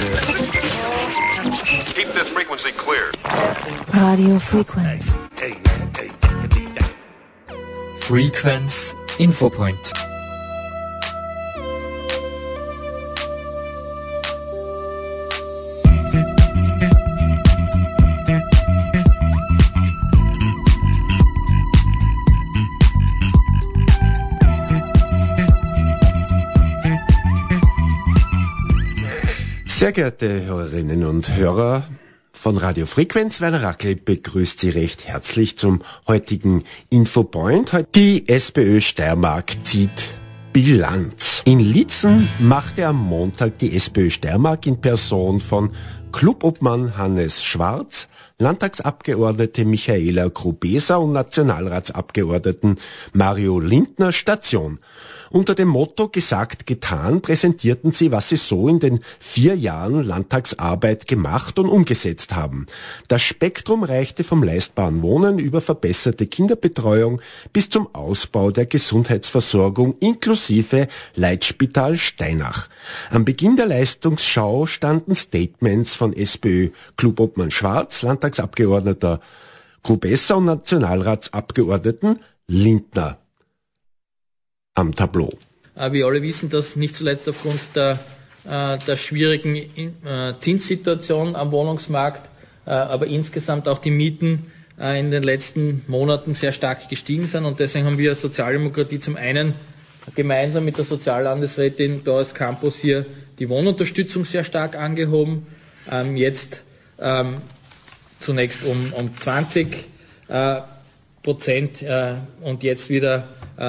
Keep this frequency clear. Radio Frequenz. Frequenz Infopoint. Sehr geehrte Hörerinnen und Hörer von Radio Frequenz, Werner Rackel begrüßt Sie recht herzlich zum heutigen Infopoint. Die SPÖ Steiermark zieht Bilanz. In Litzen machte am Montag die SPÖ Steiermark in Person von Clubobmann Hannes Schwarz, Landtagsabgeordnete Michaela Grubesa und Nationalratsabgeordneten Mario Lindner Station. Unter dem Motto Gesagt, getan präsentierten sie, was sie so in den vier Jahren Landtagsarbeit gemacht und umgesetzt haben. Das Spektrum reichte vom leistbaren Wohnen über verbesserte Kinderbetreuung bis zum Ausbau der Gesundheitsversorgung inklusive Leitspital Steinach. Am Beginn der Leistungsschau standen Statements von SPÖ Clubobmann Schwarz, Landtagsabgeordneter Grubesser und Nationalratsabgeordneten Lindner am Tableau. Äh, wir alle wissen, dass nicht zuletzt aufgrund der, äh, der schwierigen äh, Zinssituation am Wohnungsmarkt, aber insgesamt auch die Mieten in den letzten Monaten sehr stark gestiegen sind. Und deswegen haben wir als Sozialdemokratie zum einen gemeinsam mit der Soziallandesrätin Doris Campus hier die Wohnunterstützung sehr stark angehoben. Ähm, jetzt ähm, zunächst um, um 20 Prozent und jetzt wieder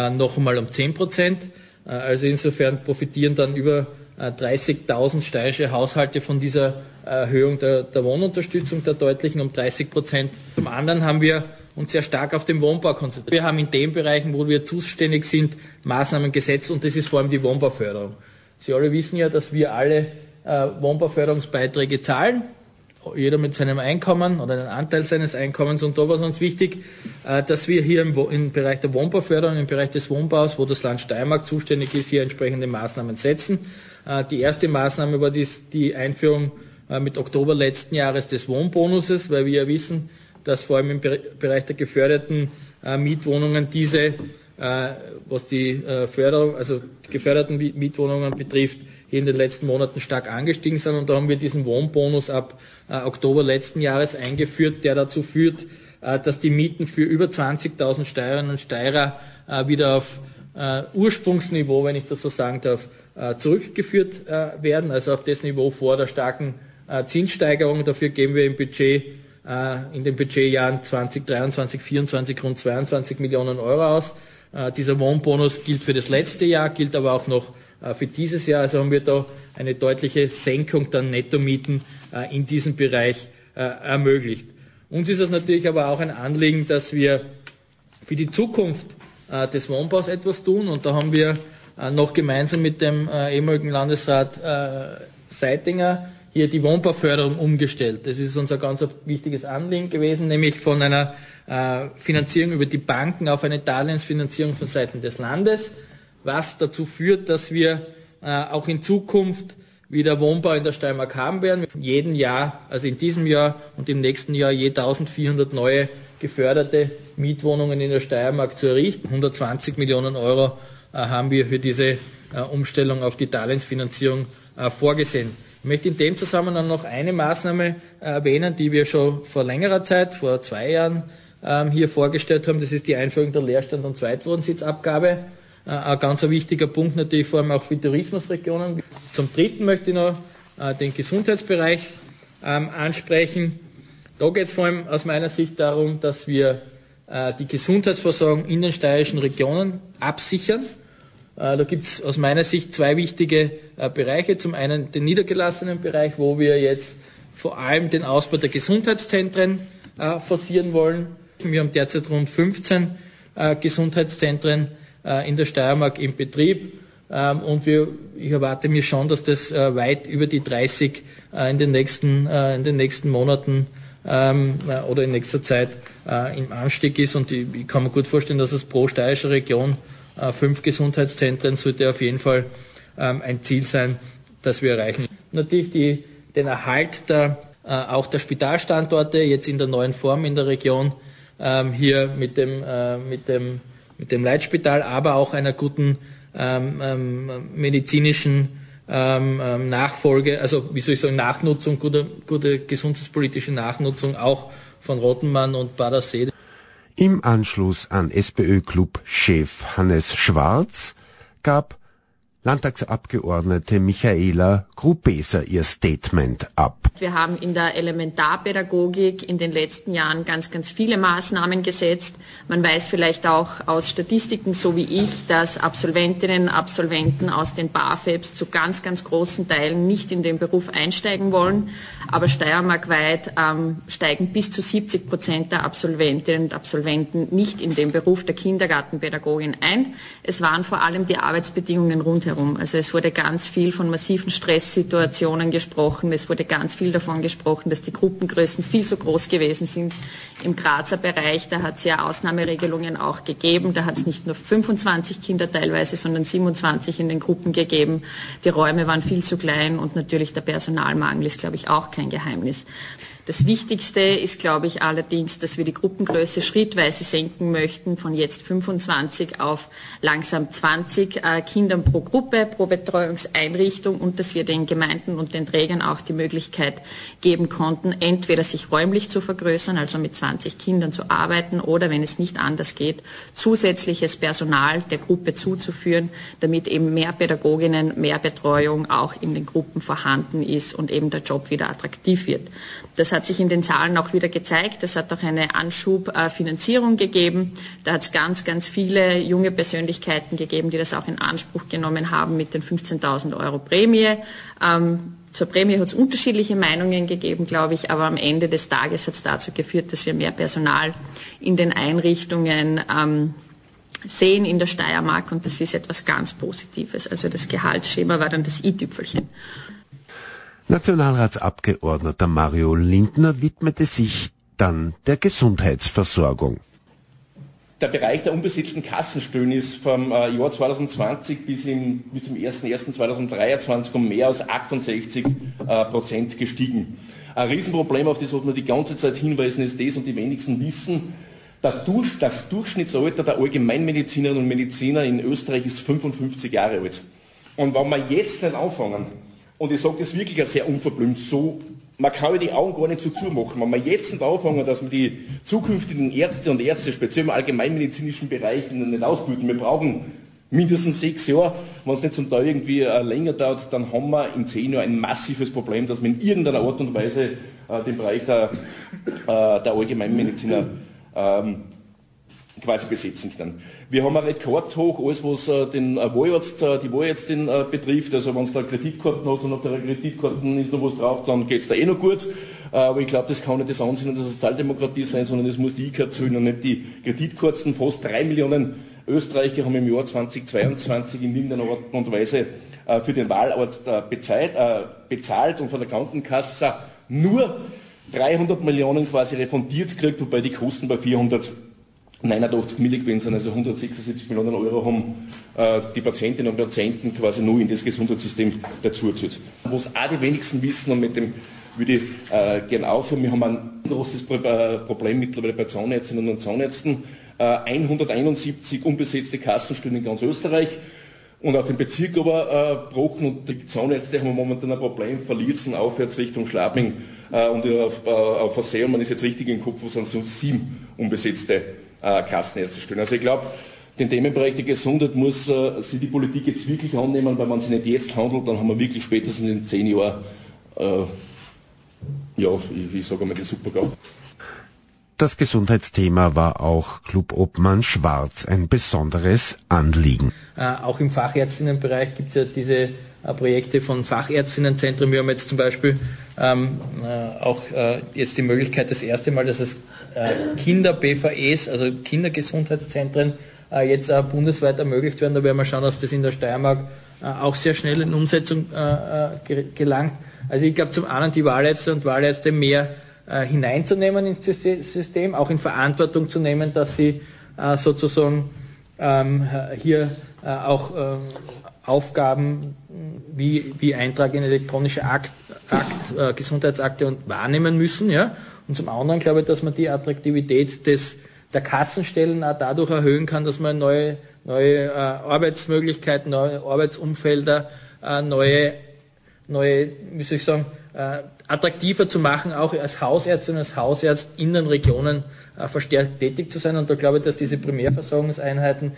noch einmal um 10 Prozent. Äh, also insofern profitieren dann über 30.000 äh, steirische Haushalte von dieser Erhöhung der, der Wohnunterstützung, der deutlichen um 30 Prozent. Zum anderen haben wir uns sehr stark auf den Wohnbau konzentriert. Wir haben in den Bereichen, wo wir zuständig sind, Maßnahmen gesetzt und das ist vor allem die Wohnbauförderung. Sie alle wissen ja, dass wir alle äh, Wohnbauförderungsbeiträge zahlen jeder mit seinem Einkommen oder einen Anteil seines Einkommens. Und da war es uns wichtig, äh, dass wir hier im, im, Bereich der Wohnbauförderung, im Bereich des Wohnbaus, wo das Land Steiermark zuständig ist, hier entsprechende Maßnahmen setzen. Äh, die erste Maßnahme war die Einführung äh, mit Oktober letzten Jahres des Wohnbonuses, weil wir ja wissen, dass vor allem im Bereich der geförderten Mietwohnungen diese, was die Förderung, also die geförderten Mietwohnungen betrifft, hier in den letzten Monaten stark angestiegen sind. Und da haben wir diesen Wohnbonus ab äh, Oktober letzten Jahres eingeführt, der dazu führt, äh, dass die Mieten für über 20.000 Steirerinnen und Steirer äh, wieder auf Ursprungsniveau, wenn ich das so sagen darf, zurückgeführt werden, also auf das Niveau vor der starken Zinssteigerung. Dafür geben wir im Budget in den Budgetjahren 2023, 2024 rund 22 Millionen Euro aus. Dieser Wohnbonus gilt für das letzte Jahr, gilt aber auch noch für dieses Jahr. Also haben wir da eine deutliche Senkung der Nettomieten äh, in diesem Bereich äh, ermöglicht. Uns ist es natürlich aber auch ein Anliegen, dass wir für die Zukunft äh, des Wohnbaus etwas tun. Und da haben wir noch gemeinsam mit dem ehemaligen Landesrat Seitinger hier die Wohnbauförderung umgestellt. Das ist unser ganz wichtiges Anliegen gewesen, nämlich von einer Finanzierung über die Banken auf eine Darlehensfinanzierung von Seiten des Landes, was dazu führt, dass wir auch in Zukunft wieder Wohnbau in der Steiermark haben werden. Jeden Jahr, also in diesem Jahr und im nächsten Jahr je 1400 neue geförderte Mietwohnungen in der Steiermark zu errichten. 120 Millionen Euro äh, haben wir für diese äh, Umstellung auf die Darlehensfinanzierung äh, vorgesehen. Ich möchte in dem Zusammenhang noch eine Maßnahme erwähnen, die wir schon vor längerer Zeit, vor zwei Jahren, ähm, hier vorgestellt haben. Das ist die Einführung der Leerstand- und Zweitwohnsitzabgabe. Äh, ein ganz wichtiger Punkt natürlich vor allem auch für Tourismusregionen. Zum Dritten möchte ich noch äh, den Gesundheitsbereich ähm, ansprechen. Da geht es vor allem aus meiner Sicht darum, dass wir äh, die Gesundheitsversorgung in den steirischen Regionen absichern. Da gibt es aus meiner Sicht zwei wichtige Bereiche. Zum einen den niedergelassenen Bereich, wo wir jetzt vor allem den Ausbau der Gesundheitszentren forcieren wollen. Wir haben derzeit rund 15 Gesundheitszentren äh, in der Steiermark im Betrieb. Ähm, und wir, ich erwarte mir schon, dass das äh, weit über die 30 äh, in den nächsten, in den nächsten Monaten ähm, oder in nächster Zeit im Anstieg ist. Und ich, ich, kann mir gut vorstellen, dass es pro steirische Region fünf Gesundheitszentren sollte auf jeden Fall ähm, ein Ziel sein, das wir erreichen. Natürlich die den Erhalt der, äh, auch der Spitalstandorte jetzt in der neuen Form in der Region ähm, hier mit dem, äh, mit, dem, mit dem Leitspital, aber auch einer guten ähm, ähm, medizinischen ähm, ähm, Nachfolge, also wie soll ich sagen, Nachnutzung, gute, gute gesundheitspolitische Nachnutzung auch von Rottenmann und Badersee. Im Anschluss an SPÖ-Club-Chef Hannes Schwarz gab Landtagsabgeordnete Michaela Grubeser ihr Statement ab. Wir haben in der Elementarpädagogik in den letzten Jahren ganz, ganz viele Maßnahmen gesetzt. Man weiß vielleicht auch aus Statistiken, so wie ich, dass Absolventinnen und Absolventen aus den BAföBs zu ganz, ganz großen Teilen nicht in den Beruf einsteigen wollen. Aber steiermarkweit ähm, steigen bis zu 70 Prozent der Absolventinnen und Absolventen nicht in den Beruf der Kindergartenpädagogin ein. Es waren vor allem die Arbeitsbedingungen rundherum herum. Also es wurde ganz viel von massiven Stresssituationen gesprochen. Es wurde ganz viel davon gesprochen, dass die Gruppengrößen viel zu groß gewesen sind im Grazer Bereich. Da hat es ja Ausnahmeregelungen auch gegeben. Da hat es nicht nur 25 Kinder teilweise, sondern 27 in den Gruppen gegeben. Die Räume waren viel zu klein und natürlich der Personalmangel ist, glaube ich, auch kein Geheimnis. Das Wichtigste ist, glaube ich, allerdings, dass wir die Gruppengröße schrittweise senken möchten, von jetzt 25 auf langsam 20 äh, Kindern pro Gruppe, pro Betreuungseinrichtung und dass wir den Gemeinden und den Trägern auch die Möglichkeit geben konnten, entweder sich räumlich zu vergrößern, also mit 20 Kindern zu arbeiten oder, wenn es nicht anders geht, zusätzliches Personal der Gruppe zuzuführen, damit eben mehr Pädagoginnen, mehr Betreuung auch in den Gruppen vorhanden ist und eben der Job wieder attraktiv wird. Das hat sich in den Zahlen auch wieder gezeigt. Es hat auch eine Anschubfinanzierung gegeben. Da hat es ganz, ganz viele junge Persönlichkeiten gegeben, die das auch in Anspruch genommen haben mit den 15.000 Euro Prämie. Ähm, zur Prämie hat es unterschiedliche Meinungen gegeben, glaube ich, aber am Ende des Tages hat es dazu geführt, dass wir mehr Personal in den Einrichtungen ähm, sehen in der Steiermark und das ist etwas ganz Positives. Also das Gehaltsschema war dann das i-Tüpfelchen. Nationalratsabgeordneter Mario Lindner widmete sich dann der Gesundheitsversorgung. Der Bereich der unbesetzten Kassenstellen ist vom äh, Jahr 2020 bis, in, bis zum 01.01.2023 um mehr als 68 äh, Prozent gestiegen. Ein Riesenproblem, auf das wir die ganze Zeit hinweisen, ist das und die wenigsten wissen, das Durchschnittsalter der Allgemeinmedizinerinnen und Mediziner in Österreich ist 55 Jahre alt. Und wenn wir jetzt nicht anfangen, und ich sage das wirklich sehr unverblümt so, man kann ja die Augen gar nicht so zumachen. Wenn wir jetzt nicht anfangen, dass wir die zukünftigen Ärzte und Ärzte, speziell im allgemeinmedizinischen Bereich, nicht ausbilden, wir brauchen mindestens sechs Jahre. Wenn es nicht zum Teil irgendwie äh, länger dauert, dann haben wir in zehn Jahren ein massives Problem, dass wir in irgendeiner Art und Weise äh, den Bereich der, äh, der Allgemeinmediziner ähm, quasi besetzen können. Wir haben ein Rekordhoch, alles was äh, den äh, Wahlarzt, äh, die Wahlärztin äh, betrifft. Also wenn du da Kreditkarten hast und auf der Kreditkarten ist noch was drauf, dann geht es da eh noch gut. Aber ich glaube, das kann nicht das Ansinnen der Sozialdemokratie sein, sondern es muss die IKAR zählen und nicht die Kreditkarten. Fast drei Millionen Österreicher haben im Jahr 2022 in irgendeiner Art und Weise für den Wahlarzt bezahlt, bezahlt und von der Krankenkasse nur 300 Millionen quasi refundiert gekriegt, wobei die Kosten bei 400 89 Milli gewesen sind, also 176 Millionen Euro haben äh, die Patientinnen und Patienten quasi nur in das Gesundheitssystem dazugezahlt. Was auch die wenigsten wissen und mit dem würde ich äh, gerne aufhören, wir haben ein großes äh, Problem mittlerweile bei Zahnärztinnen und Zahnärzten. Äh, 171 unbesetzte Kassenstellen in ganz Österreich und auf den Bezirk aber äh, und die Zahnärzte haben momentan ein Problem, verliert es aufwärts Richtung Schlabing äh, und auf, äh, auf Versehen, man ist jetzt richtig im Kopf, wo sind so sieben unbesetzte äh, Kassenärzte stellen. Also ich glaube, den Themenbereich der Gesundheit muss äh, sich die Politik jetzt wirklich annehmen, weil wenn sie nicht jetzt handelt, dann haben wir wirklich spätestens in zehn Jahren, äh, ja, ich, ich sage mal, den Supergau. Das Gesundheitsthema war auch Clubobmann Schwarz ein besonderes Anliegen. Äh, auch im Fachärztinnenbereich gibt es ja diese äh, Projekte von Fachärztinnenzentren. Wir haben jetzt zum Beispiel ähm, äh, auch äh, jetzt die Möglichkeit, das erste Mal, dass es äh, Kinder-BVEs, also Kindergesundheitszentren, äh, jetzt äh, bundesweit ermöglicht werden. Da werden wir schauen, dass das in der Steiermark auch sehr schnell in Umsetzung gelangt. Also ich glaube zum einen die Wahlärzte und Wahlärzte mehr hineinzunehmen ins System, auch in Verantwortung zu nehmen, dass sie sozusagen ähm, hier auch Aufgaben wie, Eintrag in elektronische Akt, Akt, äh, Gesundheitsakte und wahrnehmen müssen. Ja? Und zum anderen glaube ich, dass man die Attraktivität des, der Kassenstellen auch dadurch erhöhen kann, dass man neue, neue äh, Arbeitsmöglichkeiten, neue Arbeitsumfelder, äh, neue, neue, wie soll ich sagen, äh, attraktiver zu machen, auch als Hausärztin als Hausarzt in den Regionen äh, verstärkt tätig zu sein. Und da glaube ich, dass diese Primärversorgungseinheiten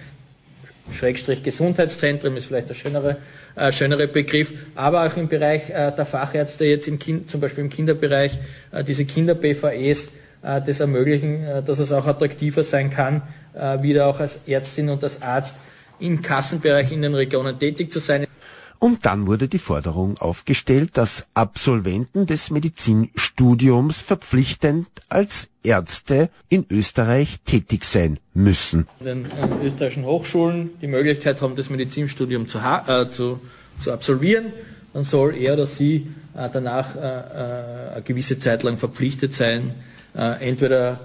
Schrägstrich Gesundheitszentrum ist vielleicht der schönere, äh, schönere Begriff, aber auch im Bereich äh, der Fachärzte, jetzt im kind, zum Beispiel im Kinderbereich, äh, diese Kinder-BVEs, äh, das ermöglichen, äh, dass es auch attraktiver sein kann, äh, wieder auch als Ärztin und als Arzt im Kassenbereich in den Regionen tätig zu sein. Und dann wurde die Forderung aufgestellt, dass Absolventen des Medizinstudiums verpflichtend als Ärzte in Österreich tätig sein müssen. Den äh, österreichischen Hochschulen die Möglichkeit haben, das Medizinstudium zu, äh, zu, zu absolvieren, dann soll er oder sie äh, danach äh, äh, eine gewisse Zeit lang verpflichtet sein, äh, entweder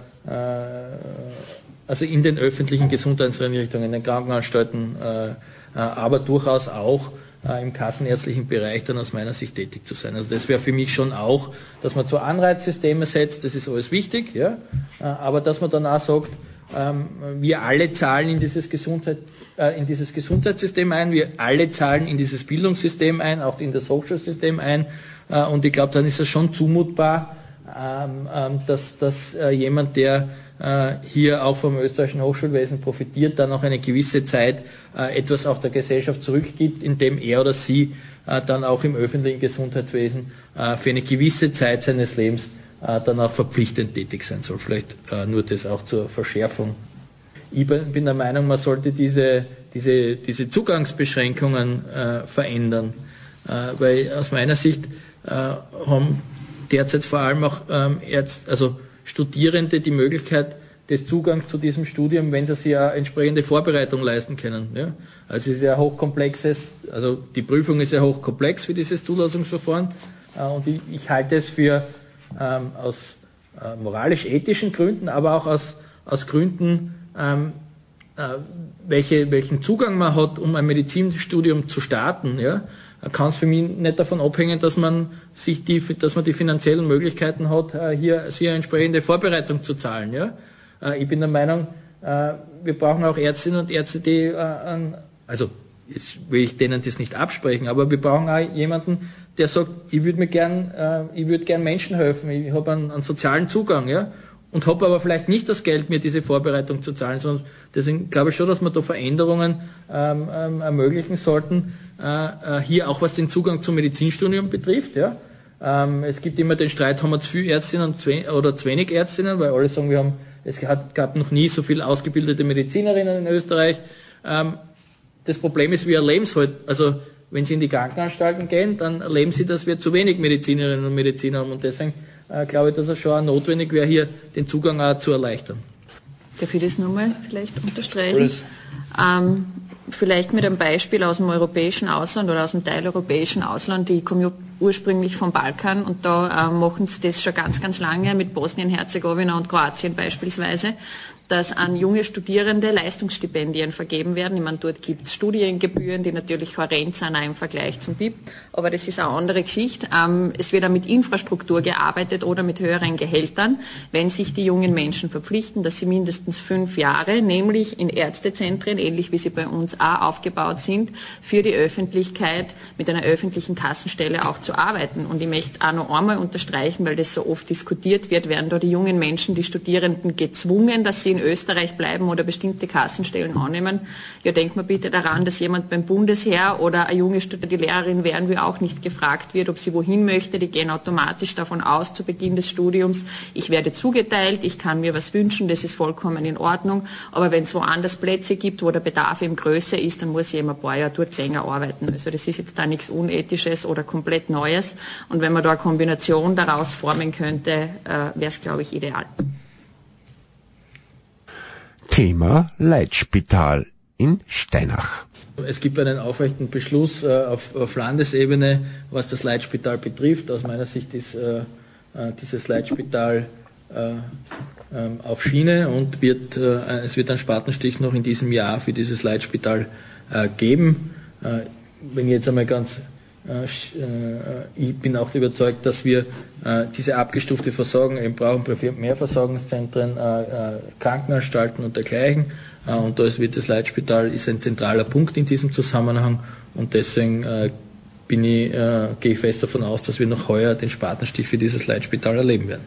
also in den öffentlichen Gesundheitseinrichtungen, in den Krankenanstalten, aber durchaus auch äh, im kassenärztlichen Bereich dann aus meiner Sicht tätig zu sein. Also das wäre für mich schon auch, dass man zu Anreizsysteme setzt, das ist alles wichtig, ja, äh, aber dass man dann auch sagt, ähm, wir alle zahlen in dieses, Gesundheit, äh, in dieses Gesundheitssystem ein, wir alle zahlen in dieses Bildungssystem ein, auch in das Hochschulsystem ein äh, und ich glaube, dann ist es schon zumutbar, ähm, ähm, dass, dass jemand, der hier auch vom österreichischen Hochschulwesen profitiert, dann auch eine gewisse Zeit äh, etwas auch der Gesellschaft zurückgibt, indem er oder sie äh, dann auch im öffentlichen Gesundheitswesen für eine gewisse Zeit seines Lebens dann auch verpflichtend tätig sein soll. Vielleicht nur das auch zur Verschärfung. Ich bin der Meinung, man sollte diese, diese, diese Zugangsbeschränkungen verändern, weil aus meiner Sicht haben derzeit vor allem auch ähm, Ärzte, also Studierende die Möglichkeit des Zugangs zu diesem Studium, wenn sie sich ja entsprechende Vorbereitung leisten können. Ja? Also es ist ja hochkomplexes, also die Prüfung ist ja hochkomplex für dieses Zulassungsverfahren äh, und ich, ich, halte es für ähm, aus äh, moralisch-ethischen Gründen, aber auch aus, aus Gründen, ähm, äh, welche, welchen Zugang man hat, um ein Medizinstudium zu starten, ja, kann es für mich nicht davon abhängen, dass man sich die, dass man die finanziellen Möglichkeiten hat, äh, hier, hier entsprechende Vorbereitung zu zahlen. Ja? Äh, ich bin der Meinung, äh, wir brauchen auch Ärztinnen und Ärzte, die also jetzt will ich denen das nicht absprechen, aber wir brauchen auch jemanden, der sagt, ich würde mir gern, ich würde gern Menschen helfen, ich habe einen, einen sozialen Zugang, ja, und habe aber vielleicht nicht das Geld, mir diese Vorbereitung zu zahlen, sondern deswegen glaube ich schon, dass wir da Veränderungen ähm, ähm, ermöglichen sollten, äh, äh, hier auch was den Zugang zum Medizinstudium betrifft. Ja. Ähm, es gibt immer den Streit, haben wir zu viele Ärztinnen oder zu wenig Ärztinnen, weil alle sagen, wir haben, es hat, gab noch nie so viele ausgebildete Medizinerinnen in Österreich. Ähm, das Problem ist, wir erleben es halt, also wenn Sie in die Krankenanstalten gehen, dann erleben Sie, dass wir zu wenig Medizinerinnen und Mediziner haben und deswegen äh, glaube ich, dass es schon auch notwendig wäre, hier den Zugang auch zu erleichtern. Darf ich das nochmal vielleicht unterstreichen? Ähm, vielleicht mit einem Beispiel aus dem europäischen Ausland oder aus dem teileuropäischen Ausland. Die kommen ja ursprünglich vom Balkan und da äh, machen sie das schon ganz, ganz lange mit Bosnien-Herzegowina und Kroatien beispielsweise dass an junge Studierende Leistungsstipendien vergeben werden. Ich meine, dort gibt es Studiengebühren, die natürlich horrend sind auch im Vergleich zum BIP, aber das ist eine andere Geschichte. Ähm, es wird auch mit Infrastruktur gearbeitet oder mit höheren Gehältern, wenn sich die jungen Menschen verpflichten, dass sie mindestens fünf Jahre, nämlich in Ärztezentren, ähnlich wie sie bei uns auch aufgebaut sind, für die Öffentlichkeit mit einer öffentlichen Kassenstelle auch zu arbeiten. Und ich möchte auch noch einmal unterstreichen, weil das so oft diskutiert wird, werden da die jungen Menschen, die Studierenden gezwungen, dass sie in Österreich bleiben oder bestimmte Kassenstellen annehmen. Ja, denkt man bitte daran, dass jemand beim Bundesheer oder eine junge die Lehrerin werden wir auch nicht gefragt wird, ob sie wohin möchte. Die gehen automatisch davon aus zu Beginn des Studiums, ich werde zugeteilt, ich kann mir was wünschen, das ist vollkommen in Ordnung. Aber wenn es woanders Plätze gibt, wo der Bedarf eben größer ist, dann muss eben ein paar Jahre dort länger arbeiten. Also das ist jetzt da nichts Unethisches oder komplett Neues. Und wenn man da eine Kombination daraus formen könnte, äh, wäre es, glaube ich, ideal. Thema Leitspital in Steinach. Es gibt einen aufrechten Beschluss äh, auf, auf, Landesebene, was das Leitspital betrifft. Aus meiner Sicht ist äh, äh dieses Leitspital äh, ähm, auf Schiene und wird, äh, es wird einen Spatenstich noch in diesem Jahr für dieses Leitspital äh, geben. wenn ich jetzt einmal ganz ich bin auch überzeugt, dass wir äh, diese abgestufte Versorgung eben brauchen, mehr Versorgungszentren, Krankenanstalten und dergleichen. Und da wird das Leitspital ist ein zentraler Punkt in diesem Zusammenhang und deswegen bin ich, gehe ich fest davon aus, dass wir noch heuer den Spatenstich für dieses Leitspital erleben werden.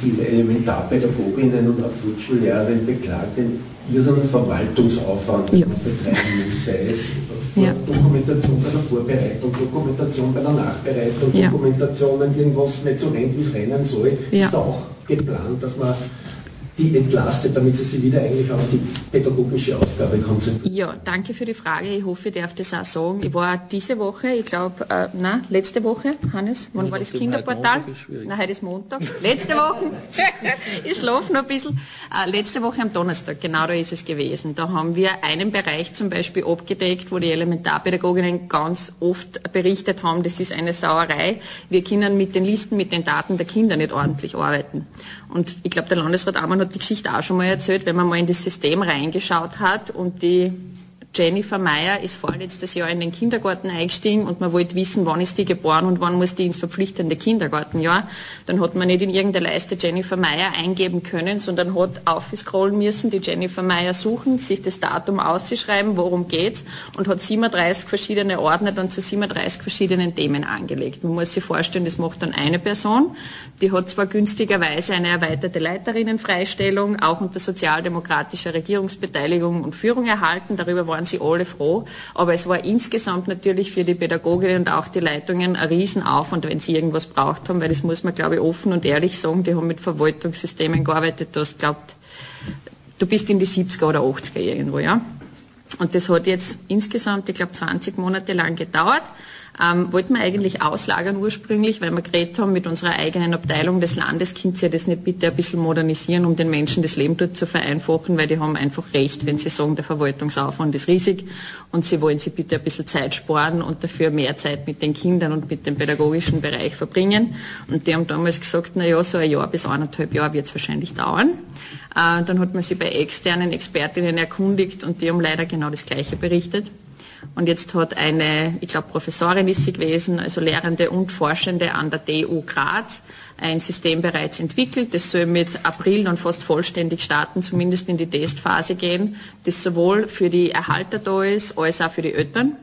Viele Elementarpädagoginnen und auch Grundschullehrerinnen beklagen ihren Verwaltungsaufwand, ja. betreiben muss, sei es ja. Dokumentation bei der Vorbereitung, Dokumentation bei der Nachbereitung, ja. Dokumentation, wenn irgendwas nicht so rennt, wie es rennen soll, ja. ist da auch geplant, dass man die entlastet, damit sie sich wieder eigentlich auf die pädagogische Aufgabe konzentrieren? Ja, danke für die Frage. Ich hoffe, ich darf das auch sagen. Ich war diese Woche, ich glaube, äh, na, letzte Woche, Hannes, wann war das Kinderportal? Nein, heute ist Montag. Letzte Woche, ich schlafe noch ein bisschen. Äh, letzte Woche am Donnerstag, genau da ist es gewesen. Da haben wir einen Bereich zum Beispiel abgedeckt, wo die Elementarpädagoginnen ganz oft berichtet haben, das ist eine Sauerei. Wir können mit den Listen, mit den Daten der Kinder nicht ordentlich arbeiten. Und ich glaube, der Landesrat Amann hat die Geschichte auch schon mal erzählt, wenn man mal in das System reingeschaut hat und die Jennifer Meyer ist vorletztes Jahr in den Kindergarten eingestiegen und man wollte wissen, wann ist die geboren und wann muss die ins verpflichtende Kindergartenjahr. Dann hat man nicht in irgendeiner Leiste Jennifer Meyer eingeben können, sondern hat aufscrollen müssen, die Jennifer Meyer suchen, sich das Datum auszuschreiben, worum geht's und hat 37 verschiedene Ordner dann zu 37 verschiedenen Themen angelegt. Man muss sich vorstellen, das macht dann eine Person. Die hat zwar günstigerweise eine erweiterte Leiterinnenfreistellung, auch unter sozialdemokratischer Regierungsbeteiligung und Führung erhalten. Darüber waren waren sie alle froh. Aber es war insgesamt natürlich für die Pädagoginnen und auch die Leitungen ein Riesenaufwand, wenn sie irgendwas braucht haben, weil das muss man, glaube ich, offen und ehrlich sagen, die haben mit Verwaltungssystemen gearbeitet, du hast glaubt, du bist in die 70er oder 80er irgendwo, ja. Und das hat jetzt insgesamt, ich glaube, 20 Monate lang gedauert ähm, wollten wir eigentlich auslagern ursprünglich, weil wir geredet haben mit unserer eigenen Abteilung des Landes, könnt ihr das nicht bitte ein bisschen modernisieren, um den Menschen das Leben dort zu vereinfachen, weil die haben einfach recht, wenn sie sagen, der Verwaltungsaufwand ist riesig und sie wollen sich bitte ein bisschen Zeit sparen und dafür mehr Zeit mit den Kindern und mit dem pädagogischen Bereich verbringen. Und die haben damals gesagt, na ja, so ein Jahr bis eineinhalb Jahre wird es wahrscheinlich dauern. Äh, dann hat man sich bei externen Expertinnen erkundigt und die haben leider genau das Gleiche berichtet. Und jetzt hat eine, ich glaube, Professorin ist sie gewesen, also Lehrende und Forschende an der TU Graz, ein System bereits entwickelt. Das soll mit April dann fast vollständig starten, zumindest in die Testphase gehen, das sowohl für die Erhalter da ist, als auch für die Eltern.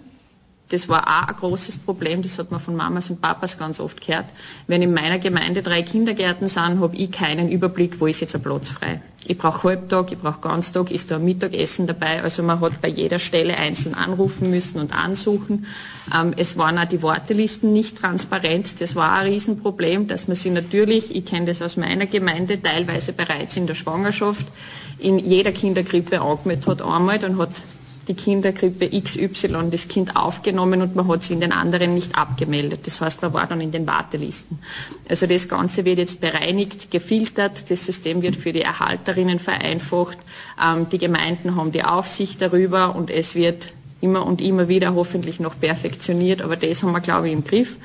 Das war auch ein großes Problem, das hat man von Mamas und Papas ganz oft gehört. Wenn in meiner Gemeinde drei Kindergärten sind, habe ich keinen Überblick, wo ist jetzt ein Platz frei. Ich brauche Halbtag, ich brauche Ganztag, ist da ein Mittagessen dabei. Also man hat bei jeder Stelle einzeln anrufen müssen und ansuchen. Ähm, es waren auch die Wartelisten nicht transparent. Das war ein Riesenproblem, dass man sie natürlich, ich kenne das aus meiner Gemeinde, teilweise bereits in der Schwangerschaft in jeder Kindergrippe angemeldet hat einmal, dann hat die Kindergrippe XY das Kind aufgenommen und man hat sie in den anderen nicht abgemeldet. Das heißt, man war dann in den Wartelisten. Also das Ganze wird jetzt bereinigt, gefiltert, das System wird für die Erhalterinnen vereinfacht, ähm, die Gemeinden haben die Aufsicht darüber und es wird immer und immer wieder hoffentlich noch perfektioniert, aber das haben wir, glaube ich, im Griff.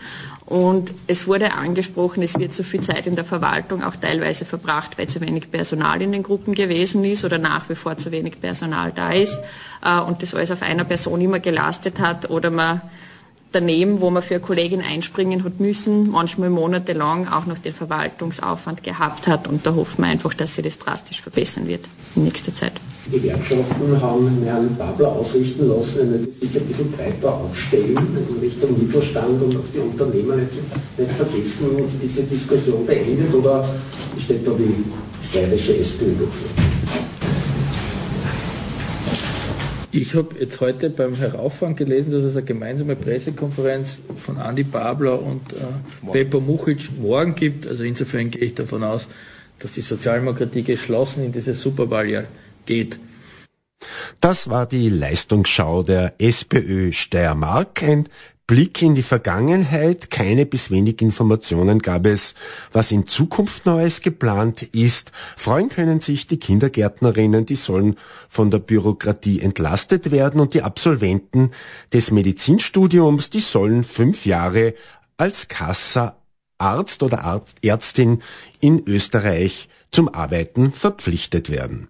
Und es wurde angesprochen, es wird zu viel Zeit in der Verwaltung auch teilweise verbracht, weil zu wenig Personal in den Gruppen gewesen ist oder nach wie vor zu wenig Personal da ist äh, und das alles auf einer Person immer gelastet hat oder man daneben, wo man für eine Kollegin einspringen hat müssen, manchmal monatelang auch noch den Verwaltungsaufwand gehabt hat und da hoffen wir einfach, dass sich das drastisch verbessern wird in nächster Zeit. Die Gewerkschaften haben Herrn Babler ausrichten lassen, er möge sich ein bisschen breiter aufstellen in Richtung Mittelstand und auf die Unternehmer nicht, nicht vergessen und diese Diskussion beendet oder steht da die steirische SPÖ dazu? Ich habe jetzt heute beim Herauffahren gelesen, dass es eine gemeinsame Pressekonferenz von Andi Babler und äh, Pepo Muchic morgen gibt. Also insofern gehe ich davon aus, dass die Sozialdemokratie geschlossen in dieses Superwahljahr geht. Das war die Leistungsschau der SPÖ Steiermark. Ein Blick in die Vergangenheit, keine bis wenig Informationen gab es, was in Zukunft Neues geplant ist. Freuen können sich die Kindergärtnerinnen, die sollen von der Bürokratie entlastet werden und die Absolventen des Medizinstudiums, die sollen fünf Jahre als Kassa Arzt oder Ärztin in Österreich zum Arbeiten verpflichtet werden.